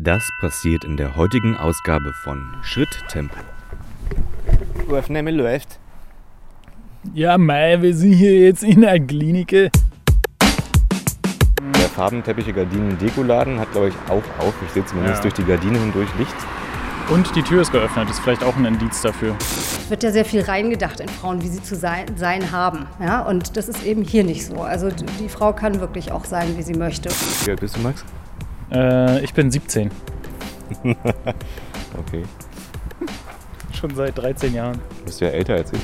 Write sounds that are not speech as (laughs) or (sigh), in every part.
Das passiert in der heutigen Ausgabe von Schritttempo. Aufnahme läuft. Ja, mei, wir sind hier jetzt in der Klinik. Der farbenteppiche Gardinen-Dekoladen hat, glaube ich, auch auf. Ich sehe zumindest Ja. durch die Gardine hindurch Licht. Und die Tür ist geöffnet, ist vielleicht auch ein Indiz dafür. Es wird ja sehr viel reingedacht in Frauen, wie sie zu sein, sein haben. Ja? Und das ist eben hier nicht so. Also die Frau kann wirklich auch sein, wie sie möchte. Wie alt bist du, Max? Äh, ich bin 17. (laughs) Okay. Schon seit 13 Jahren. Du bist ja älter als ich.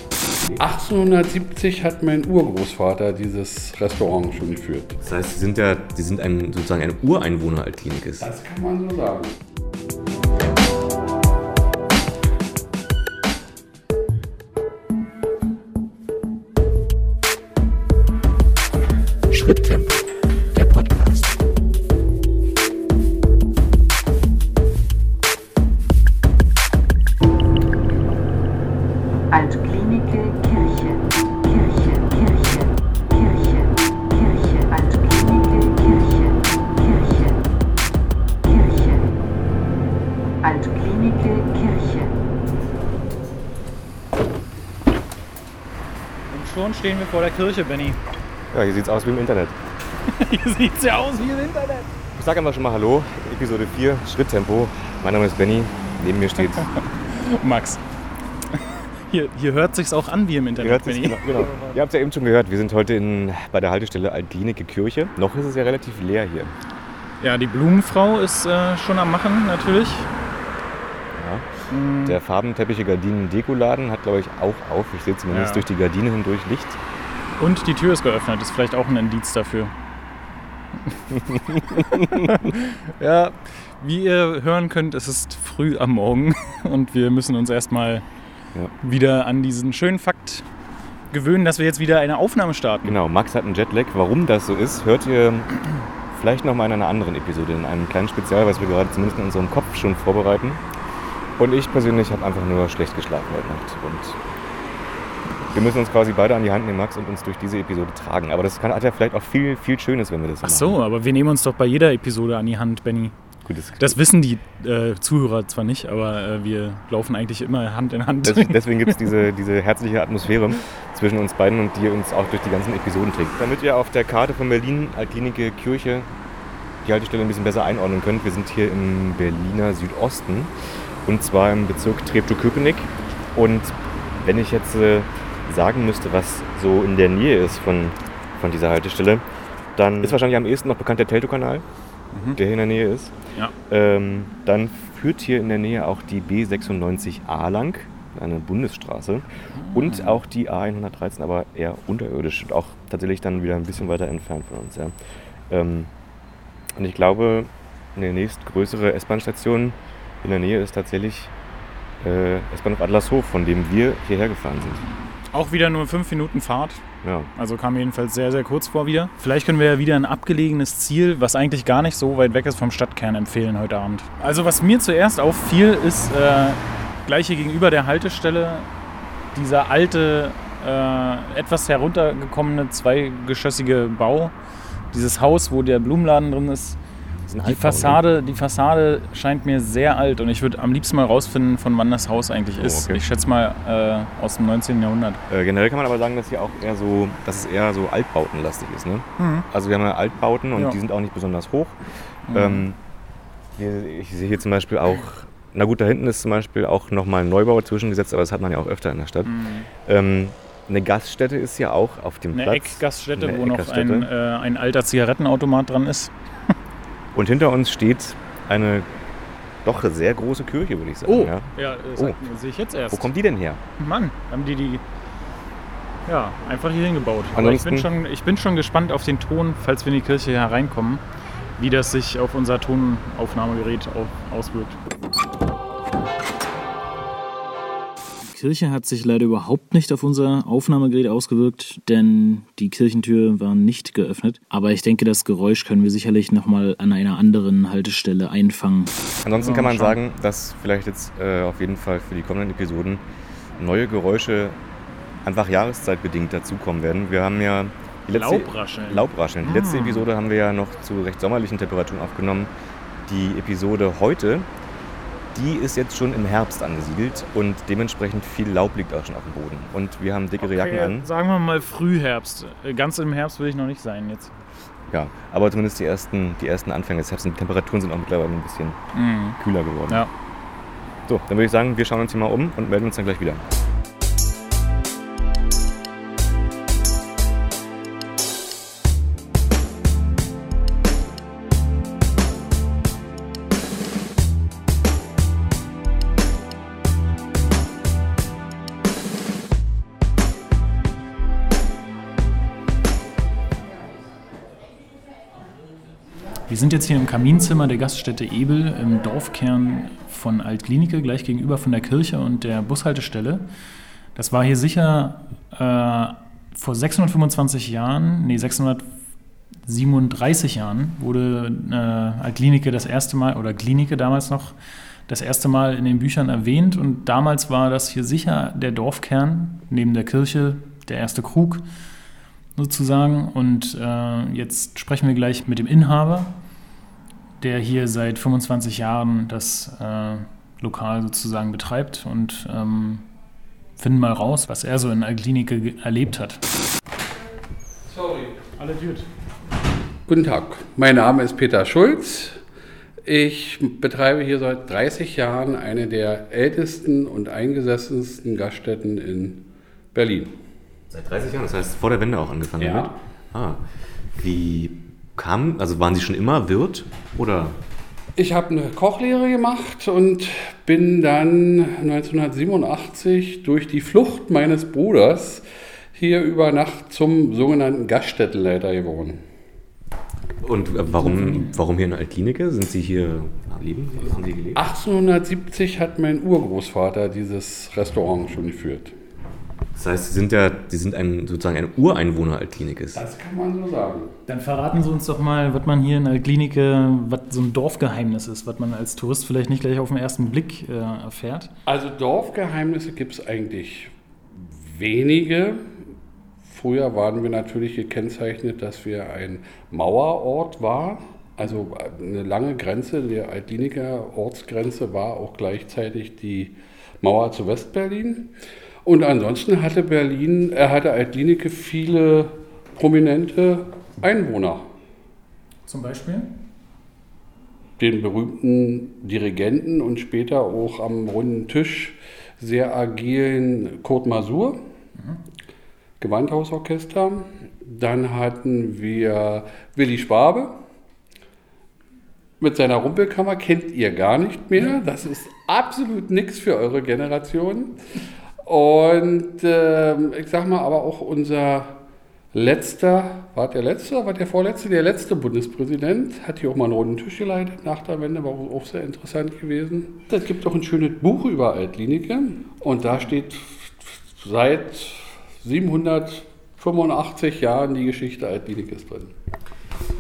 1870 hat mein Urgroßvater dieses Restaurant schon geführt. Das heißt, Sie sind ja Sie sind ein, sozusagen ein Ureinwohner Altklinikes. Das kann man so sagen. Schritttempo, stehen wir vor der Kirche, Benny. Ja, hier sieht's aus wie im Internet. (laughs) Hier sieht's ja aus wie im Internet. Ich sage einfach schon mal Hallo, Episode 4, Schritttempo. Mein Name ist Benny, neben mir steht... (laughs) Max. Hier, hier hört sich's auch an wie im Internet, es, Benny. genau, genau. Ihr habt es ja eben schon gehört, wir sind heute in, bei der Haltestelle Altklinike Kirche. Noch ist es ja relativ leer hier. Ja, die Blumenfrau ist äh, schon am Machen, natürlich. Mhm. Der farbenteppiche Gardinen-Dekoladen hat, glaube ich, auch auf. Ich sehe zumindest Ja. durch die Gardine hindurch Licht. Und die Tür ist geöffnet, ist vielleicht auch ein Indiz dafür. (laughs) ja, wie ihr hören könnt, es ist früh am Morgen (laughs) und wir müssen uns erstmal Ja. wieder an diesen schönen Fakt gewöhnen, dass wir jetzt wieder eine Aufnahme starten. Genau, Max hat einen Jetlag. Warum das so ist, hört ihr vielleicht noch mal in einer anderen Episode, in einem kleinen Spezial, was wir gerade zumindest in unserem Kopf schon vorbereiten. Und ich persönlich habe einfach nur schlecht geschlafen heute Nacht. Und wir müssen uns quasi beide an die Hand nehmen, Max, und uns durch diese Episode tragen. Aber das kann, hat ja vielleicht auch viel, viel Schönes, wenn wir das Ach machen. so, aber wir nehmen uns doch bei jeder Episode an die Hand, Benny. Gut, das, Das wissen die äh, Zuhörer zwar nicht, aber äh, wir laufen eigentlich immer Hand in Hand. das, (laughs) deswegen gibt es diese, diese herzliche Atmosphäre zwischen uns beiden und die uns auch durch die ganzen Episoden trägt. Damit ihr auf der Karte von Berlin, Altklinike Kirche, die Haltestelle ein bisschen besser einordnen könnt, wir sind hier im Berliner Südosten und zwar im Bezirk Treptow-Köpenick. Und wenn ich jetzt äh, sagen müsste, was so in der Nähe ist von, von dieser Haltestelle, dann ist wahrscheinlich am ehesten noch bekannt der Teltow-Kanal, der hier in der Nähe ist. Ja. Ähm, dann führt hier in der Nähe auch die B96A lang, eine Bundesstraße. Und auch die A113, aber eher unterirdisch und auch tatsächlich dann wieder ein bisschen weiter entfernt von uns. Ja. Ähm, und ich glaube, eine nächstgrößere S-Bahn-Station in der Nähe ist tatsächlich äh, S-Bahnhof Adlershof, von dem wir hierher gefahren sind. Auch wieder nur fünf Minuten Fahrt. Ja. Also kam jedenfalls sehr, sehr kurz vor wieder. Vielleicht können wir ja wieder ein abgelegenes Ziel, was eigentlich gar nicht so weit weg ist vom Stadtkern, empfehlen heute Abend. Also was mir zuerst auffiel, ist äh, gleich hier gegenüber der Haltestelle dieser alte, äh, etwas heruntergekommene zweigeschossige Bau. Dieses Haus, wo der Blumenladen drin ist. Ist ein Die ne? Fassade, die Fassade scheint mir sehr alt und ich würde am liebsten mal rausfinden, von wann das Haus eigentlich Oh, ist. okay. Ich schätze mal äh, aus dem 19. Jahrhundert. Äh, generell kann man aber sagen, dass hier auch eher so, dass es eher so Altbautenlastig ist. Ne? Also wir haben ja Altbauten und Ja. die sind auch nicht besonders hoch. Ähm, hier, ich sehe hier zum Beispiel auch, na gut, da hinten ist zum Beispiel auch nochmal ein Neubau zwischengesetzt, aber das hat man ja auch öfter in der Stadt. Ähm, eine Gaststätte ist ja auch auf dem Eine Platz. Eckgaststätte, Eine wo noch ein, äh, ein alter Zigarettenautomat dran ist. (laughs) Und hinter uns steht eine doch sehr große Kirche, würde ich sagen. Ja. ja, das Oh. sehe ich jetzt erst. Wo kommt die denn her? Mann, haben die die ja, einfach hier hingebaut. Aber ich bin, schon, ich bin schon gespannt auf den Ton, falls wir in die Kirche hereinkommen, wie das sich auf unser Tonaufnahmegerät au- auswirkt. Kirche hat sich leider überhaupt nicht auf unser Aufnahmegerät ausgewirkt, denn die Kirchentür war nicht geöffnet. Aber ich denke, das Geräusch können wir sicherlich nochmal an einer anderen Haltestelle einfangen. Ansonsten Ja, kann man sagen, dass vielleicht jetzt äh, auf jeden Fall für die kommenden Episoden neue Geräusche einfach jahreszeitbedingt dazukommen werden. Wir haben ja die letzte, Laubrascheln. Laubrascheln. Die letzte Episode haben wir ja noch zu recht sommerlichen Temperaturen aufgenommen. die Episode heute, die ist jetzt schon im Herbst angesiedelt und dementsprechend viel Laub liegt auch schon auf dem Boden. Und wir haben dickere Jacken an. Sagen wir mal Frühherbst. Äh, Ganz im Herbst will ich noch nicht sein jetzt. Ja, aber zumindest die ersten, die ersten Anfänge des Herbst. Und die Temperaturen sind auch mittlerweile ein bisschen kühler geworden. Ja. So, dann würde ich sagen, wir schauen uns hier mal um und melden uns dann gleich wieder. Sind jetzt hier im Kaminzimmer der Gaststätte Ebel im Dorfkern von Altklinike, gleich gegenüber von der Kirche und der Bushaltestelle. Das war hier sicher äh, vor 625 Jahren, nee, 637 Jahren wurde äh, Altklinike das erste Mal, oder Klinike damals noch, das erste Mal in den Büchern erwähnt. Und damals war das hier sicher der Dorfkern, neben der Kirche, der erste Krug sozusagen. Und äh, jetzt sprechen wir gleich mit dem Inhaber, der hier seit 25 Jahren das äh, Lokal sozusagen betreibt und ähm, finden mal raus, was er so in Altklinike ge- erlebt hat. Sorry. Alle gut. Guten Tag, mein Name ist Peter Schulz. Ich betreibe hier seit 30 Jahren eine der ältesten und eingesessensten Gaststätten in Berlin. Seit 30 Jahren, das heißt vor der Wende auch angefangen Ja. damit? Ah, wie kam, also waren Sie schon immer Wirt oder? Ich habe eine Kochlehre gemacht und bin dann 1987 durch die Flucht meines Bruders hier über Nacht zum sogenannten Gaststättenleiter geworden. Und äh, warum, warum hier in Altklinike? Sind Sie hier leben? Haben Sie gelebt? 1870 hat mein Urgroßvater dieses Restaurant schon geführt. Das heißt, Sie sind ja, Sie sind ein, sozusagen ein Ureinwohner Altklinikes. Das kann man so sagen. Dann verraten Sie uns doch mal, was man hier in Altklinike, was so ein Dorfgeheimnis ist, was man als Tourist vielleicht nicht gleich auf den ersten Blick äh, erfährt. Also Dorfgeheimnisse gibt es eigentlich wenige. Früher waren wir natürlich gekennzeichnet, dass wir ein Mauerort war. Also eine lange Grenze der Altliniker Ortsgrenze war auch gleichzeitig die Mauer zu Westberlin. Und ansonsten hatte Berlin, er hatte Altlinike viele prominente Einwohner. Zum Beispiel? den berühmten Dirigenten und später auch am runden Tisch sehr agilen Kurt Masur, Gewandhausorchester. Dann hatten wir Willi Schwabe mit seiner Rumpelkammer, kennt ihr gar nicht mehr. Das ist absolut nichts für eure Generation. Und ähm, ich sag mal, aber auch unser letzter, war der letzte, war der vorletzte, der letzte Bundespräsident, hat hier auch mal einen runden Tisch geleitet nach der Wende, war auch sehr interessant gewesen. Es gibt auch ein schönes Buch über Altklinike und da steht seit 785 Jahren die Geschichte Altklinikes drin.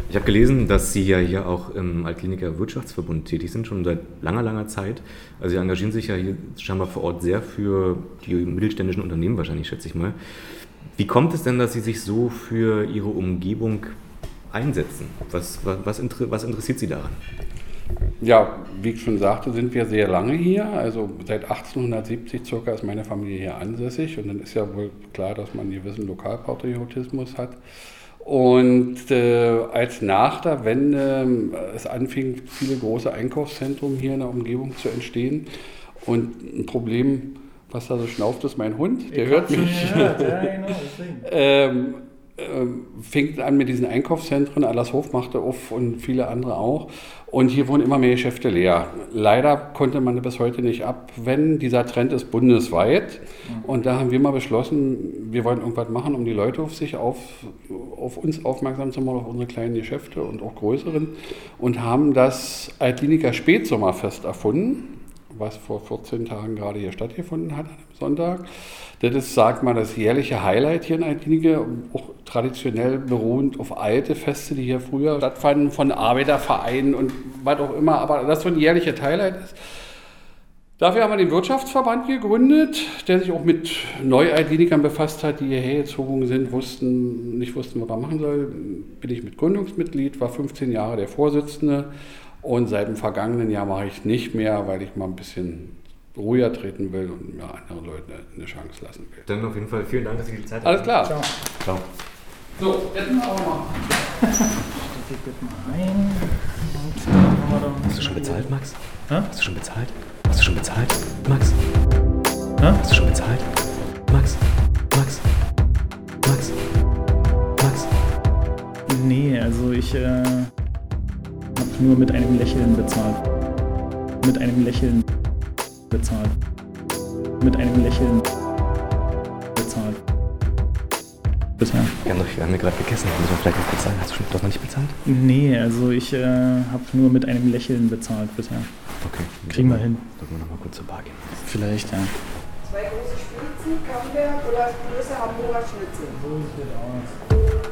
Ich habe gelesen, dass Sie ja hier auch im Altkliniker Wirtschaftsverbund tätig sind, schon seit langer, langer Zeit. Also Sie engagieren sich ja hier scheinbar vor Ort sehr für die mittelständischen Unternehmen wahrscheinlich, schätze ich mal. Wie kommt es denn, dass Sie sich so für Ihre Umgebung einsetzen? Was, was, was, inter was interessiert Sie daran? Ja, wie ich schon sagte, sind wir sehr lange hier. Also seit 1870 circa ist meine Familie hier ansässig. Und dann ist ja wohl klar, dass man einen gewissen Lokalpatriotismus hat. Und äh, als nach der Wende äh, es anfing, viele große Einkaufszentren hier in der Umgebung zu entstehen. Und ein Problem, was da so schnauft, ist mein Hund. Der hört mich. (laughs) ähm, ähm, fing an mit diesen Einkaufszentren, Allershof machte auf und viele andere auch. Und hier wurden immer mehr Geschäfte leer. Leider konnte man bis heute nicht abwenden. Dieser Trend ist bundesweit. Und da haben wir mal beschlossen, wir wollen irgendwas machen, um die Leute auf sich auf, auf uns aufmerksam zu machen, auf unsere kleinen Geschäfte und auch größeren. Und haben das Altkliniker Spätsommerfest erfunden, was vor 14 Tagen gerade hier stattgefunden hat, am Sonntag. Das ist, sag mal, das jährliche Highlight hier in Altklinike, auch traditionell beruhend auf alte Feste, die hier früher stattfanden, von Arbeitervereinen und was auch immer, aber das so ein jährliches Highlight ist. Dafür haben wir den Wirtschaftsverband gegründet, der sich auch mit Neualtklinikern befasst hat, die hierher gezogen sind, wussten, nicht wussten, was man machen soll. Bin ich mit Gründungsmitglied, war 15 Jahre der Vorsitzende Und seit dem vergangenen Jahr mache ich nicht mehr, weil ich mal ein bisschen ruhiger treten will und mir anderen Leuten eine Chance lassen will. Dann auf jeden Fall vielen Dank, dass Sie die Zeit Alles klar. Ciao. So, jetzt machen wir mal. Ich gebe mal ein. Und dann haben wir da Hast du schon bezahlt, Max? Hä? Hast du schon bezahlt? Hast du schon bezahlt? Max? Hä? Hast du schon bezahlt? Max? Max? Max? Max? Nee, also ich äh, habe nur mit einem Lächeln bezahlt. Mit einem Lächeln bezahlt. Mit einem Lächeln Wir haben, ja gerade gegessen, müssen wir vielleicht noch bezahlen. Hast du schon doch noch nicht bezahlt? Nee, also ich äh, habe nur mit einem Lächeln bezahlt bisher. Okay. Kriegen wir hin. Sollten wir nochmal kurz zur Bar gehen. Vielleicht, ja. Zwei große Spitzen, Camembert oder größere Hamburger Schnitzel. Hallo?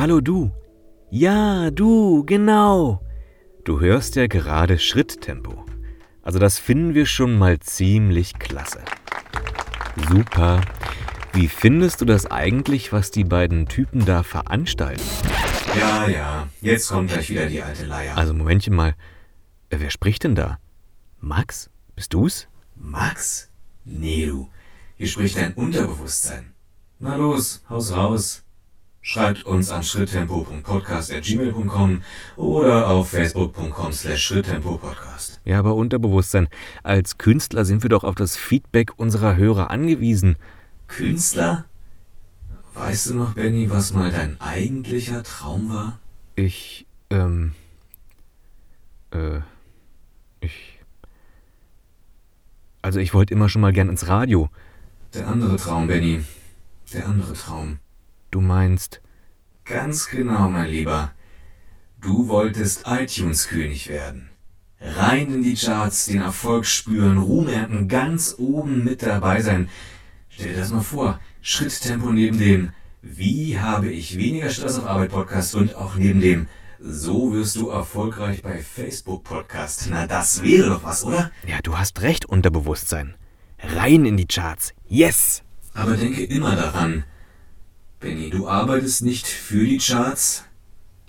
Hallo du? Ja, du, genau. Du hörst ja gerade Schritttempo. Also das finden wir schon mal ziemlich klasse. Super. Wie findest du das eigentlich, was die beiden Typen da veranstalten? Ja, ja, jetzt kommt gleich wieder die alte Leier. Also Momentchen mal. Äh, Wer spricht denn da? Max? Bist du's? Max? Nee, du. Hier spricht dein Unterbewusstsein. Na los, haus raus. Schreibt uns an schritttempo.podcast.gmail.com oder auf facebook.com slash schritttempo-podcast. Ja, aber Unterbewusstsein. Als Künstler sind wir doch auf das Feedback unserer Hörer angewiesen. Künstler? Weißt du noch, Benny, was mal dein eigentlicher Traum war? Ich, ähm, äh, ich. Also ich wollte immer schon mal gern ins Radio. Der andere Traum, Benny. Der andere Traum. Du meinst, Ganz genau, mein Lieber. Du wolltest iTunes-König werden. Rein in die Charts, den Erfolg spüren, Ruhm ernten, ganz oben mit dabei sein. Stell dir das mal vor. Schritttempo neben dem Wie habe ich weniger Stress auf Arbeit Podcast und auch neben dem So wirst du erfolgreich bei Facebook Podcast. Na, das wäre doch was, oder? ja, du hast recht, Unterbewusstsein. Rein in die Charts. Yes! Aber denke immer daran, Benny, du arbeitest nicht für die Charts.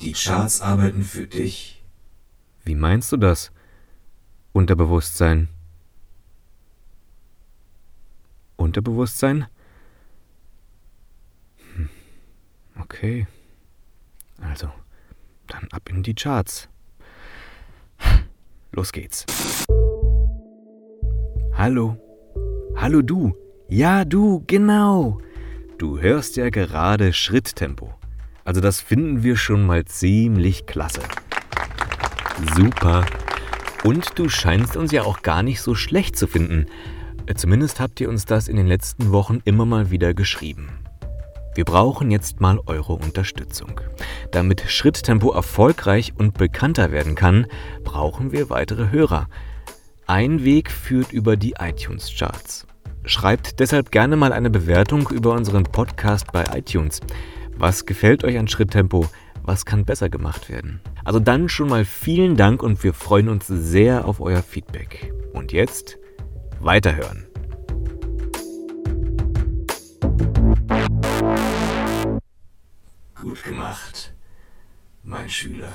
Die Charts arbeiten für dich. Wie meinst du das? Unterbewusstsein. Unterbewusstsein? Hm. Okay. Also, dann ab in die Charts. Los geht's. Hallo. Hallo du. Ja, du, genau. Du hörst ja gerade Schritttempo. Also das finden wir schon mal ziemlich klasse. Super. Und du scheinst uns ja auch gar nicht so schlecht zu finden. Äh, Zumindest habt ihr uns das in den letzten Wochen immer mal wieder geschrieben. Wir brauchen jetzt mal eure Unterstützung. Damit Schritttempo erfolgreich und bekannter werden kann, brauchen wir weitere Hörer. Ein Weg führt über die iTunes-Charts. Schreibt deshalb gerne mal eine Bewertung über unseren Podcast bei iTunes. Was gefällt euch an Schritttempo? Was kann besser gemacht werden? Also dann schon mal vielen Dank und wir freuen uns sehr auf euer Feedback. Und jetzt weiterhören. Gut gemacht, mein Schüler.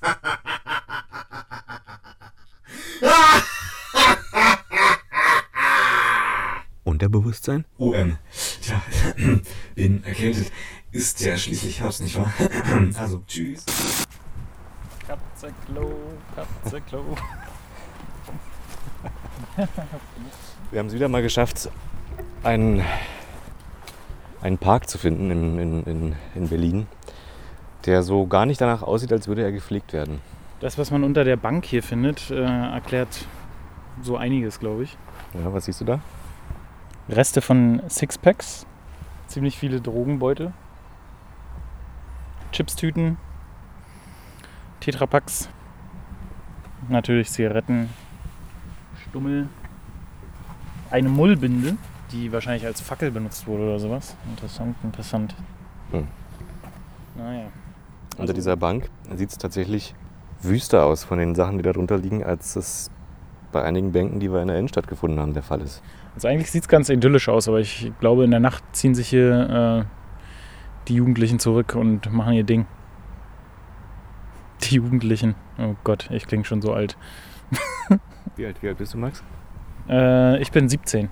(laughs) Unterbewusstsein? OM. Tja, (clears throat) bin erkältet. Ist ja schließlich Herbst, nicht wahr? (clears throat) Also, tschüss. Katzeklo, Katzeklo. (laughs) Wir haben es wieder mal geschafft, einen, einen Park zu finden in, in, in, in Berlin, der so gar nicht danach aussieht, als würde er gepflegt werden. Das, was man unter der Bank hier findet, äh, erklärt so einiges, glaube ich. Ja, was siehst du da? Reste von Sixpacks, ziemlich viele Drogenbeute, Chipstüten, Tetrapacks, natürlich Zigaretten, Stummel, eine Mullbinde, die wahrscheinlich als Fackel benutzt wurde oder sowas. Interessant, interessant. Hm. Naja. Unter dieser Bank sieht es tatsächlich wüster aus von den Sachen, die da drunter liegen, als es bei einigen Bänken, die wir in der Innenstadt gefunden haben, der Fall ist. Also eigentlich sieht es ganz idyllisch aus, aber ich glaube, in der Nacht ziehen sich hier äh, die Jugendlichen zurück und machen ihr Ding. Die Jugendlichen. Oh Gott, ich klinge schon so alt. Wie alt, wie alt bist du, Max? Äh, ich bin 17.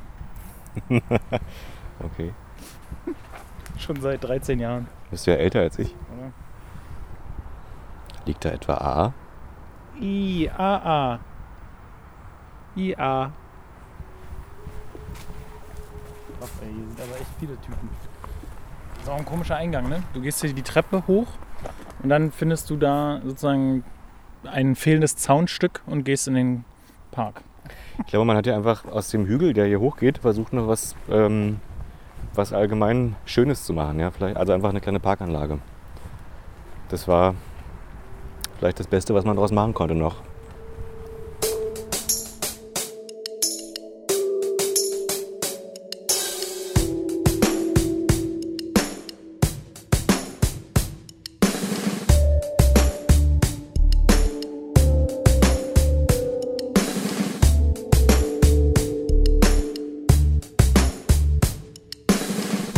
(laughs) Okay. (laughs) Schon seit 13 Jahren. Bist du ja älter als ich. Oder? Liegt da etwa A? I, A, A. I, A. Krass, ey, hier sind aber echt viele Typen. Das ist auch ein komischer Eingang, ne? Du gehst hier die Treppe hoch und dann findest du da sozusagen ein fehlendes Zaunstück und gehst in den Park. Ich glaube, man hat ja einfach aus dem Hügel, der hier hochgeht, versucht noch was, ähm, was allgemein Schönes zu machen. Ja? Vielleicht, also einfach eine kleine Parkanlage. Das war vielleicht das Beste, was man daraus machen konnte noch.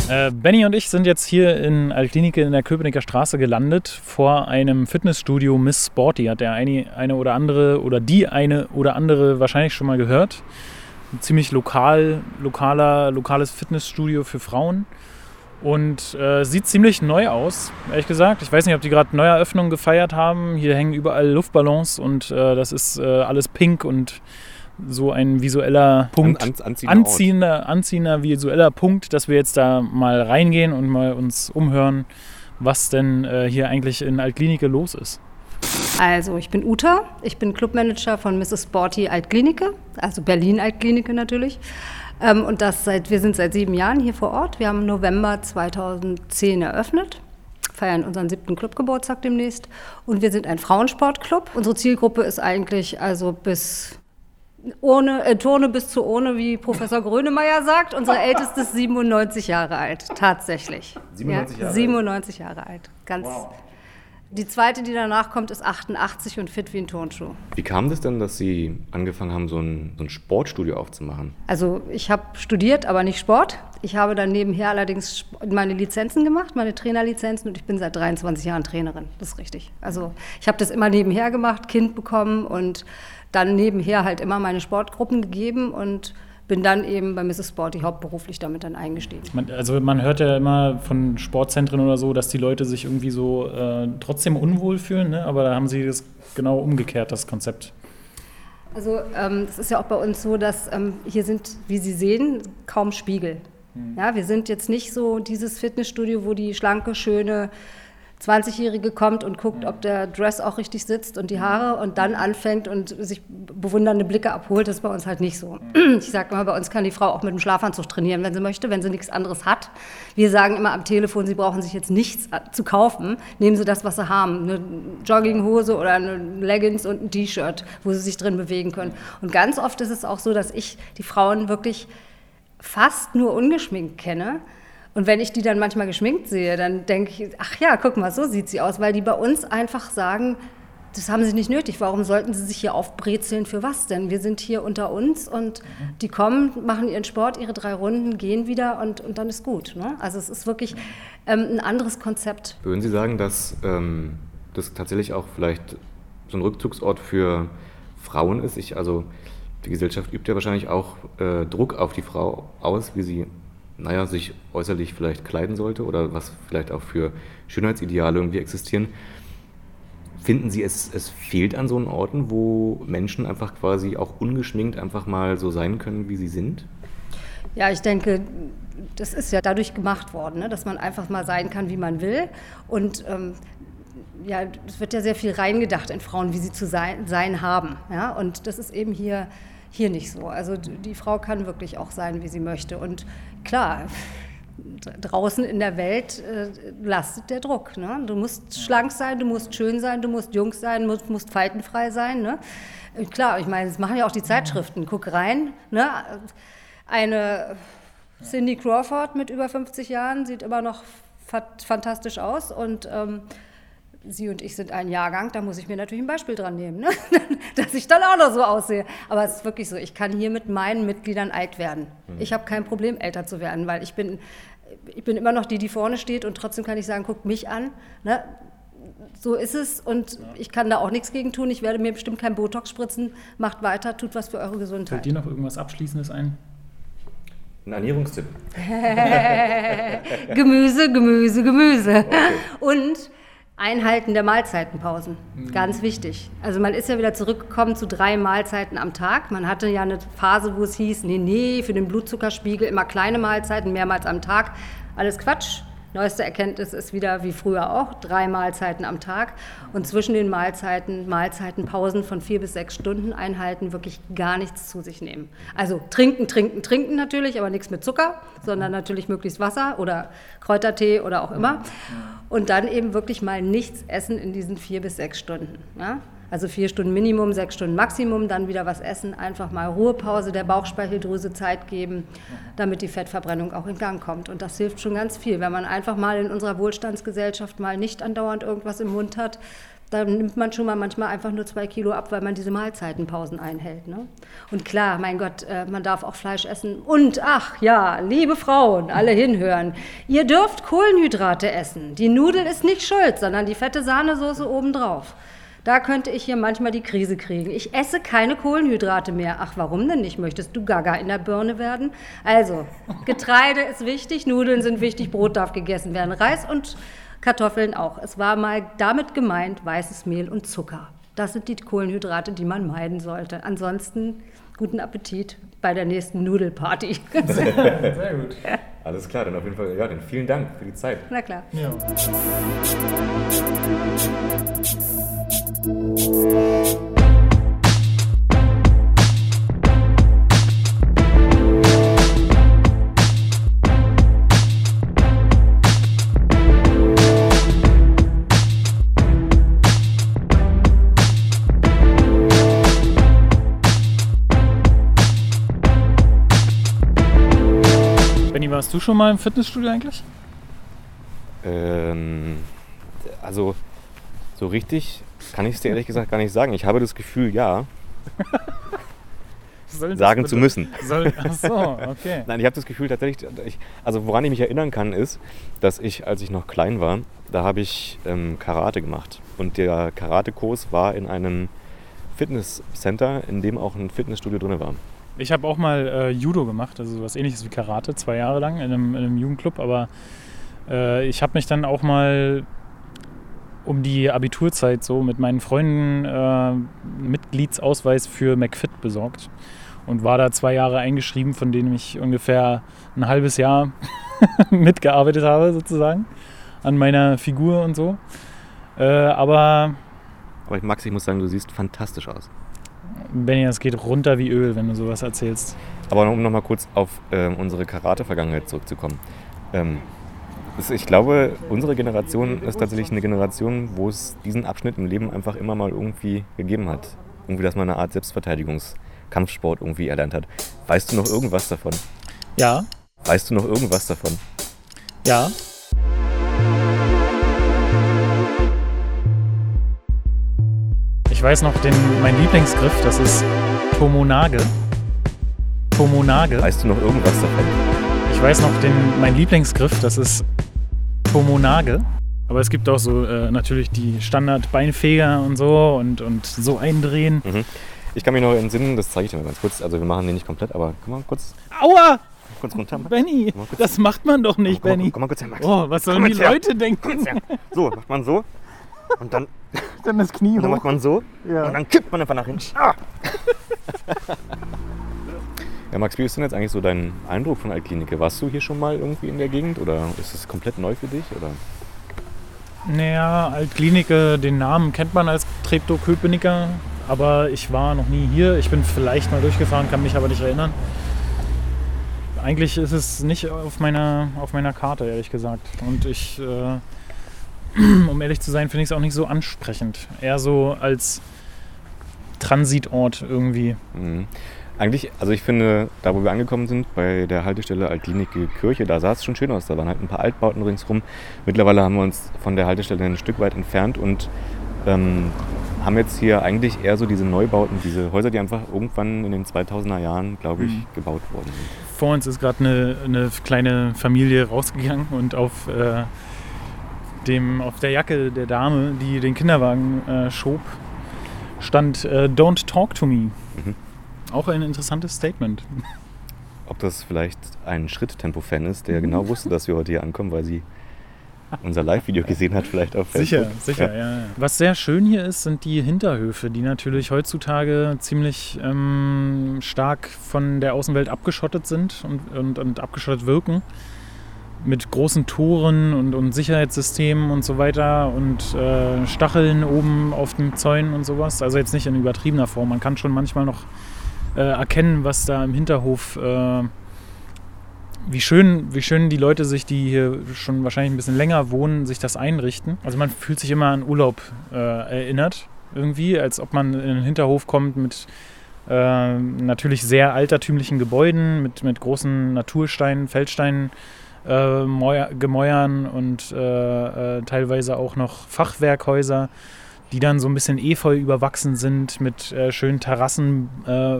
Äh, Benny und ich sind jetzt hier in Altklinike in der Köpenicker Straße gelandet, vor einem Fitnessstudio Miss Sporty. Hat der eine, eine oder andere oder die eine oder andere wahrscheinlich schon mal gehört. Ein ziemlich lokal, lokaler, lokales Fitnessstudio für Frauen. Und äh, sieht ziemlich neu aus, ehrlich gesagt. Ich weiß nicht, ob die gerade Neueröffnung gefeiert haben. Hier hängen überall Luftballons und äh, das ist äh, alles pink und so ein visueller Punkt, An- an- anziehender anziehender, anziehender visueller Punkt, dass wir jetzt da mal reingehen und mal uns umhören, was denn äh, hier eigentlich in Altklinike los ist. Also, ich bin Uta, ich bin Clubmanager von Mrs. Sporty Altklinike, also Berlin Altklinike natürlich. Ähm, und das seit, wir sind seit sieben Jahren hier vor Ort. Wir haben im November 2010 eröffnet, feiern unseren siebten Clubgeburtstag demnächst. Und wir sind ein Frauensportclub. Unsere Zielgruppe ist eigentlich also bis ohne, äh, Turne bis zu ohne, wie Professor Grönemeyer sagt. Unsere älteste ist 97 Jahre alt, tatsächlich. 97 ja, Jahre alt? 97 Jahre alt. Ganz. Die zweite, die danach kommt, ist 88 und fit wie ein Turnschuh. Wie kam das denn, dass Sie angefangen haben, so ein, so ein Sportstudio aufzumachen? Also ich habe studiert, aber nicht Sport. Ich habe dann nebenher allerdings meine Lizenzen gemacht, meine Trainerlizenzen und ich bin seit 23 Jahren Trainerin. Das ist richtig. Also ich habe das immer nebenher gemacht, Kind bekommen und dann nebenher halt immer meine Sportgruppen gegeben und bin dann eben bei Mrs. Sporty hauptberuflich damit dann eingestiegen. Also man hört ja immer von Sportzentren oder so, dass die Leute sich irgendwie so äh, trotzdem unwohl fühlen, ne? aber da haben sie das genau umgekehrt, das Konzept. Also ähm, es ist ja auch bei uns so, dass ähm, hier sind, wie Sie sehen, kaum Spiegel. Ja, wir sind jetzt nicht so dieses Fitnessstudio, wo die schlanke, schöne 20-Jährige kommt und guckt, ob der Dress auch richtig sitzt und die Haare und dann anfängt und sich bewundernde Blicke abholt. Das ist bei uns halt nicht so. (clears throat) Ich sage immer, bei uns kann die Frau auch mit dem Schlafanzug trainieren, wenn sie möchte, wenn sie nichts anderes hat. Wir sagen immer am Telefon, sie brauchen sich jetzt nichts zu kaufen. Nehmen sie das, was sie haben. Eine Jogginghose oder eine Leggings und ein T-Shirt, wo sie sich drin bewegen können. Und ganz oft ist es auch so, dass ich die Frauen wirklich fast nur ungeschminkt kenne. Und wenn ich die dann manchmal geschminkt sehe, dann denke ich, ach ja, guck mal, so sieht sie aus, weil die bei uns einfach sagen, das haben sie nicht nötig. Warum sollten sie sich hier aufbrezeln für was denn? Wir sind hier unter uns und die kommen, machen ihren Sport, ihre drei Runden, gehen wieder und, und dann ist gut. Ne? Also es ist wirklich ähm, ein anderes Konzept. Würden Sie sagen, dass ähm, das tatsächlich auch vielleicht so ein Rückzugsort für Frauen ist? Ich, also die Gesellschaft übt ja wahrscheinlich auch äh, Druck auf die Frau aus, wie sie naja, sich äußerlich vielleicht kleiden sollte oder was vielleicht auch für Schönheitsideale irgendwie existieren. Finden Sie, es, es fehlt an so einen Orten, wo Menschen einfach quasi auch ungeschminkt einfach mal so sein können, wie sie sind? Ja, ich denke, das ist ja dadurch gemacht worden, ne? dass man einfach mal sein kann, wie man will. Und ähm, ja, es wird ja sehr viel reingedacht in Frauen, wie sie zu sein, sein haben. Ja? Und das ist eben hier, hier nicht so. Also die Frau kann wirklich auch sein, wie sie möchte. Und klar, draußen in der Welt äh, lastet der Druck. Ne? Du musst schlank sein, du musst schön sein, du musst jung sein, musst, musst faltenfrei sein. Ne? Und Klar, ich meine, das machen ja auch die Zeitschriften. Guck rein, ne? eine Cindy Crawford mit über 50 Jahren sieht immer noch fa fantastisch aus und ähm, sie und ich sind ein Jahrgang, da muss ich mir natürlich ein Beispiel dran nehmen, ne? (laughs) dass ich dann auch noch so aussehe. Aber es ist wirklich so, ich kann hier mit meinen Mitgliedern alt werden. Ich habe kein Problem, älter zu werden, weil ich bin, ich bin immer noch die, die vorne steht und trotzdem kann ich sagen, guckt mich an. Ne? So ist es und ich kann da auch nichts gegen tun. Ich werde mir bestimmt kein Botox spritzen. Macht weiter, tut was für eure Fällt Gesundheit. dir noch irgendwas Abschließendes ein? Ein Ernährungstipp. (laughs) (laughs) Gemüse, Gemüse, Gemüse. Und Einhalten der Mahlzeitenpausen. Ganz wichtig. Also man ist ja wieder zurückgekommen zu drei Mahlzeiten am Tag. Man hatte ja eine Phase, wo es hieß, nee, nee, für den Blutzuckerspiegel immer kleine Mahlzeiten, mehrmals am Tag. Alles Quatsch. Neueste Erkenntnis ist wieder wie früher auch, drei Mahlzeiten am Tag. Und zwischen den Mahlzeiten, Mahlzeitenpausen von vier bis sechs Stunden einhalten, wirklich gar nichts zu sich nehmen. Also trinken, trinken, trinken natürlich, aber nichts mit Zucker, sondern natürlich möglichst Wasser oder Kräutertee oder auch immer. Und dann eben wirklich mal nichts essen in diesen vier bis sechs Stunden. Ja? Also vier Stunden Minimum, sechs Stunden Maximum, dann wieder was essen, einfach mal Ruhepause der Bauchspeicheldrüse Zeit geben, damit die Fettverbrennung auch in Gang kommt. Und das hilft schon ganz viel. Wenn man einfach mal in unserer Wohlstandsgesellschaft mal nicht andauernd irgendwas im Mund hat, dann nimmt man schon mal manchmal einfach nur zwei Kilo ab, weil man diese Mahlzeitenpausen einhält. Ne? Und klar, mein Gott, äh, man darf auch Fleisch essen. Und ach ja, liebe Frauen, alle hinhören. Ihr dürft Kohlenhydrate essen. Die Nudel ist nicht schuld, sondern die fette Sahnesoße obendrauf. Da könnte ich hier manchmal die Krise kriegen. Ich esse keine Kohlenhydrate mehr. Ach, warum denn nicht? Möchtest du gaga in der Birne werden? Also, Getreide ist wichtig, Nudeln sind wichtig, Brot darf gegessen werden, Reis und Kartoffeln auch. Es war mal damit gemeint, weißes Mehl und Zucker. Das sind die Kohlenhydrate, die man meiden sollte. Ansonsten guten Appetit bei der nächsten Nudelparty. (laughs) Sehr gut. Alles klar, dann auf jeden Fall, ja, dann vielen Dank für die Zeit. Na klar. Ja. Warst du schon mal im Fitnessstudio eigentlich? Ähm, also, so richtig kann ich es dir ehrlich gesagt gar nicht sagen. Ich habe das Gefühl, ja, (laughs) sagen zu müssen. Soll, (laughs) ach so, okay. Nein, ich habe das Gefühl tatsächlich, ich, also woran ich mich erinnern kann, ist, dass ich, als ich noch klein war, da habe ich ähm, Karate gemacht. Und der Karatekurs war in einem Fitnesscenter, in dem auch ein Fitnessstudio drin war. Ich habe auch mal äh, Judo gemacht, also was ähnliches wie Karate, zwei Jahre lang in einem, in einem Jugendclub, aber äh, ich habe mich dann auch mal um die Abiturzeit so mit meinen Freunden äh, Mitgliedsausweis für McFit besorgt und war da zwei Jahre eingeschrieben, von denen ich ungefähr ein halbes Jahr (laughs) mitgearbeitet habe sozusagen an meiner Figur und so. Äh, aber Aber ich, Max, ich muss sagen, du siehst fantastisch aus. Benny, es geht runter wie Öl, wenn du sowas erzählst. Aber um nochmal kurz auf ähm, unsere Karate-Vergangenheit zurückzukommen. Ähm, ich glaube, unsere Generation ist tatsächlich eine Generation, wo es diesen Abschnitt im Leben einfach immer mal irgendwie gegeben hat. Irgendwie, dass man eine Art Selbstverteidigungskampfsport irgendwie erlernt hat. Weißt du noch irgendwas davon? Ja, Weißt du noch irgendwas davon? ja. Ich weiß noch den, mein Lieblingsgriff, das ist Tomonage. Tomonage. Weißt du noch irgendwas davon? Ich weiß noch den, mein Lieblingsgriff, das ist Tomonage. Aber es gibt auch so äh, natürlich die Standard-Beinfeger und so und, und so eindrehen. Mhm. Ich kann mich noch entsinnen, das zeige ich dir mal ganz kurz. Also wir machen den nicht komplett, aber komm mal kurz, Aua! kurz runter. Max. Benny, Komm mal kurz- das macht man doch nicht, komm, Benny. Komm mal kurz her, Max. Oh, was sollen Komm die her. Leute denken? So, macht man so. Und dann, Dann das Knie dann macht hoch. man so. Ja. Und dann kippt man einfach nach hinten. Ah. (laughs) ja, Max, wie ist denn jetzt eigentlich so dein Eindruck von Altklinike? Warst du hier schon mal irgendwie in der Gegend oder ist es komplett neu für dich? Oder? Naja, Altklinike, den Namen kennt man als Treptow-Köpenicker, aber ich war noch nie hier. Ich bin vielleicht mal durchgefahren, kann mich aber nicht erinnern. Eigentlich ist es nicht auf meiner, auf meiner Karte, ehrlich gesagt. Und ich, äh, (clears throat) um ehrlich zu sein, finde ich es auch nicht so ansprechend. Eher so als Transitort irgendwie. Mhm. Eigentlich, also ich finde, da wo wir angekommen sind, bei der Haltestelle Altklinike Kirche, da sah es schon schön aus. Da waren halt ein paar Altbauten ringsrum. Mittlerweile haben wir uns von der Haltestelle ein Stück weit entfernt und ähm, haben jetzt hier eigentlich eher so diese Neubauten, diese Häuser, die einfach irgendwann in den 2000er Jahren, glaube ich, Mhm. gebaut worden sind. Vor uns ist gerade eine, eine kleine Familie rausgegangen und auf, äh, dem, auf der Jacke der Dame, die den Kinderwagen äh, schob, stand äh, Don't talk to me. Mhm. Auch ein interessantes Statement. Ob das vielleicht ein Schritttempo-Fan ist, der genau wusste, dass wir heute hier ankommen, weil sie unser Live-Video gesehen hat, vielleicht auf Sicher, Facebook. sicher, ja. ja. Was sehr schön hier ist, sind die Hinterhöfe, die natürlich heutzutage ziemlich ähm, stark von der Außenwelt abgeschottet sind und, und, und abgeschottet wirken. Mit großen Toren und, und Sicherheitssystemen und so weiter und äh, Stacheln oben auf den Zäunen und sowas. Also jetzt nicht in übertriebener Form. Man kann schon manchmal noch äh, erkennen, was da im Hinterhof äh, wie schön, wie schön die Leute sich, die hier schon wahrscheinlich ein bisschen länger wohnen, sich das einrichten. Also man fühlt sich immer an Urlaub äh, erinnert, irgendwie, als ob man in den Hinterhof kommt mit äh, natürlich sehr altertümlichen Gebäuden, mit, mit großen Natursteinen, Feldsteinen, äh, Mäuer- Gemäuern und äh, teilweise auch noch Fachwerkhäuser, die dann so ein bisschen efeu überwachsen sind mit äh, schönen Terrassen äh,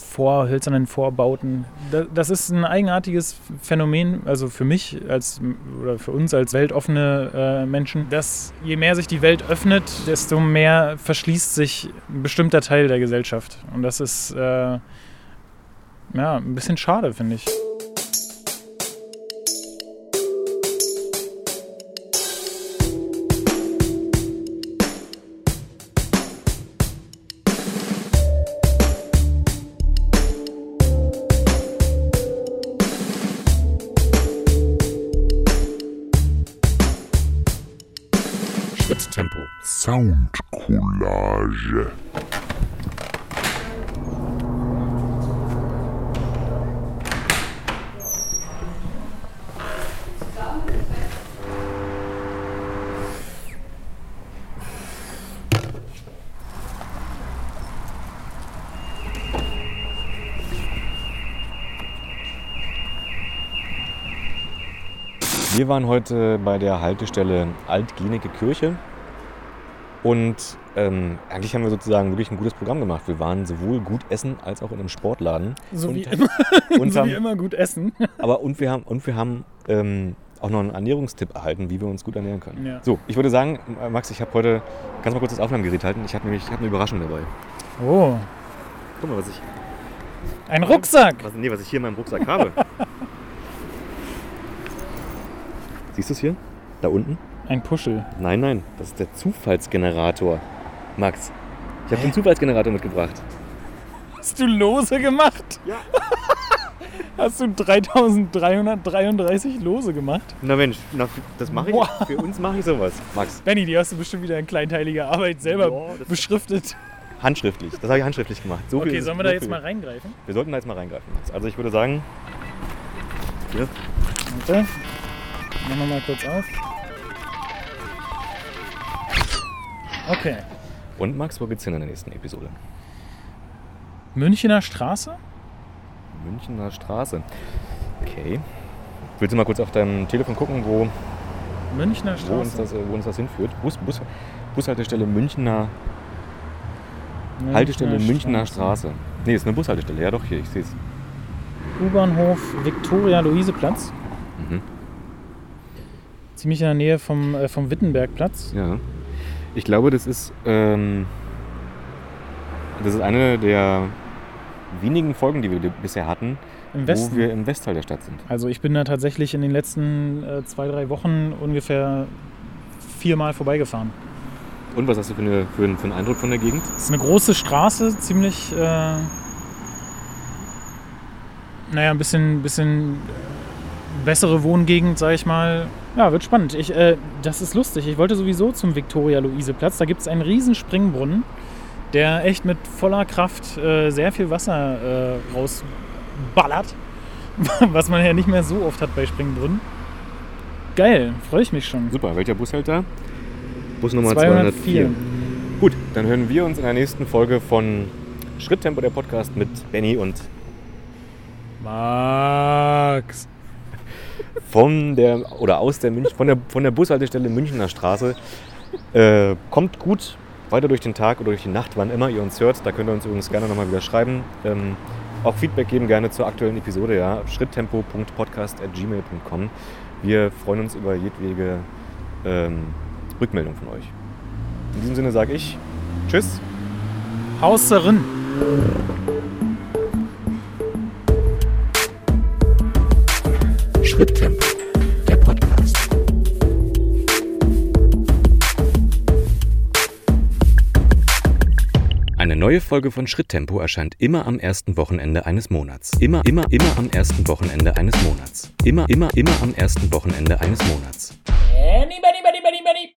vor hölzernen Vorbauten. Da, das ist ein eigenartiges Phänomen, also für mich als oder für uns als weltoffene äh, Menschen, dass je mehr sich die Welt öffnet, desto mehr verschließt sich ein bestimmter Teil der Gesellschaft. Und das ist äh, ja ein bisschen schade, finde ich. Soundcollage. Wir waren heute bei der Haltestelle Altklinike Kirche und ähm, eigentlich haben wir sozusagen wirklich ein gutes Programm gemacht. Wir waren sowohl gut essen als auch in einem Sportladen. So und, wie (laughs) immer, und so haben, wie immer gut essen. (laughs) Aber und wir haben, und wir haben ähm, auch noch einen Ernährungstipp erhalten, wie wir uns gut ernähren können. Ja. So, ich würde sagen, Max, ich habe heute, kannst mal kurz das Aufnahmegerät halten? Ich habe nämlich ich hab eine Überraschung dabei. Oh, Guck mal, was ich, ein Rucksack. was, nee, was ich hier in meinem Rucksack habe. (laughs) Siehst du es hier? Da unten? Ein Puschel. Nein, nein, das ist der Zufallsgenerator. Max, ich habe den Zufallsgenerator mitgebracht. Hast du Lose gemacht? Ja. (laughs) Hast du 3333 Lose gemacht? Na Mensch, na, das mache ich. Wow. Für uns mache ich sowas. Max, Benny, die hast du bestimmt wieder in kleinteiliger Arbeit selber das- beschriftet. handschriftlich. Das habe ich handschriftlich gemacht. So Okay, sollen wir da jetzt viel. mal reingreifen? Wir sollten da jetzt mal reingreifen. Max. Also ich würde sagen, hier, Warte. Machen wir mal kurz auf. Okay. und Max, wo geht's hin in der nächsten Episode? Münchener Straße? Münchner Straße. Okay. Willst du mal kurz auf deinem Telefon gucken, wo, Münchner wo, uns, Straße. das, äh, wo uns das hinführt? Bus, Bus, Bushaltestelle Münchner, Haltestelle Münchner Straße. Nee, ist eine Bushaltestelle. Ja doch, hier, ich sehe es. U-Bahnhof Viktoria-Luise-Platz. Mhm. Ziemlich in der Nähe vom, äh, vom Wittenbergplatz. Ja. Ich glaube, das ist, ähm, das ist eine der wenigen Folgen, die wir bisher hatten, wo wir im Westteil der Stadt sind. Also ich bin da tatsächlich in den letzten äh, zwei, drei Wochen ungefähr viermal vorbeigefahren. Und was hast du für, eine, für, einen, für einen Eindruck von der Gegend? Es ist eine große Straße, ziemlich, äh, naja, ein bisschen, bisschen bessere Wohngegend, sag ich mal. Ja, wird spannend. Ich, äh, das ist lustig. Ich wollte sowieso zum Viktoria-Luise-Platz. Da gibt es einen riesen Springbrunnen, der echt mit voller Kraft äh, sehr viel Wasser äh, rausballert. (laughs) Was man ja nicht mehr so oft hat bei Springbrunnen. Geil, freue ich mich schon. Super, welcher Bus hält da? Bus Nummer 204. 204. Gut, dann hören wir uns in der nächsten Folge von Schritttempo, der Podcast mit Benny und Max. Von der oder aus der Münch, von der von der Bushaltestelle Münchner Straße. Äh, kommt gut weiter durch den Tag oder durch die Nacht, wann immer ihr uns hört. Da könnt ihr uns übrigens gerne nochmal wieder schreiben. Ähm, auch Feedback geben gerne zur aktuellen Episode, ja. Schritttempo.podcast.gmail.com. Wir freuen uns über jedwege ähm, Rückmeldung von euch. In diesem Sinne sage ich Tschüss. Haus darin. Schritttempo, der Podcast. Eine neue Folge von Schritttempo erscheint immer am ersten Wochenende eines Monats. Immer, immer, immer am ersten Wochenende eines Monats. Immer, immer, immer am ersten Wochenende eines Monats.